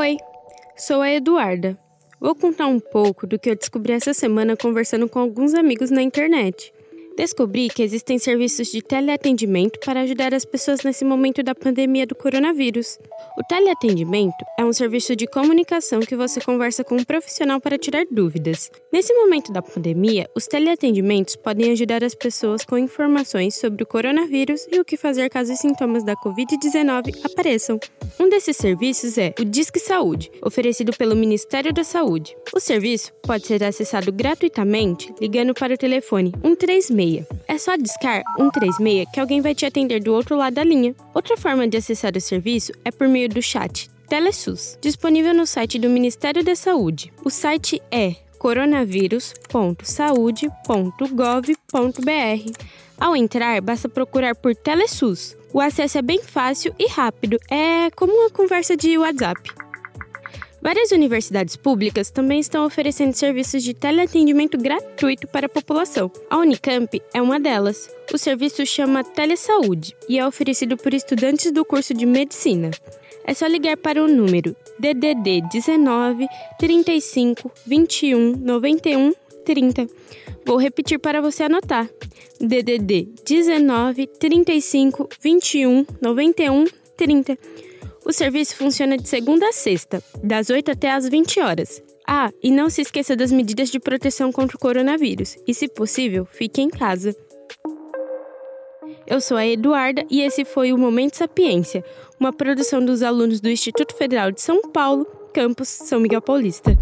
Oi, sou a Eduarda. Vou contar um pouco do que eu descobri essa semana conversando com alguns amigos na internet. Descobri que existem serviços de teleatendimento para ajudar as pessoas nesse momento da pandemia do coronavírus. O teleatendimento é um serviço de comunicação que você conversa com um profissional para tirar dúvidas. Nesse momento da pandemia, os teleatendimentos podem ajudar as pessoas com informações sobre o coronavírus e o que fazer caso os sintomas da Covid-19 apareçam. Um desses serviços é o Disque Saúde, oferecido pelo Ministério da Saúde. O serviço pode ser acessado gratuitamente ligando para o telefone 136 136. É só discar 136 que alguém vai te atender do outro lado da linha. Outra forma de acessar o serviço é por meio do chat TeleSUS, disponível no site do Ministério da Saúde. O site é coronavírus.saude.gov.br. Ao entrar, basta procurar por TeleSUS. O acesso é bem fácil e rápido, é como uma conversa de WhatsApp. Várias universidades públicas também estão oferecendo serviços de teleatendimento gratuito para a população. A Unicamp é uma delas. O serviço chama Telesaúde e é oferecido por estudantes do curso de medicina. É só ligar para o número DDD 19 35 21 91 30. Vou repetir para você anotar. DDD 19 35 21 91 30. O serviço funciona de segunda a sexta, das 8 até as 20 horas. Ah, e não se esqueça das medidas de proteção contra o coronavírus e, se possível, fique em casa. Eu sou a Eduarda e esse foi o Momento Sapiência, uma produção dos alunos do Instituto Federal de São Paulo, campus São Miguel Paulista.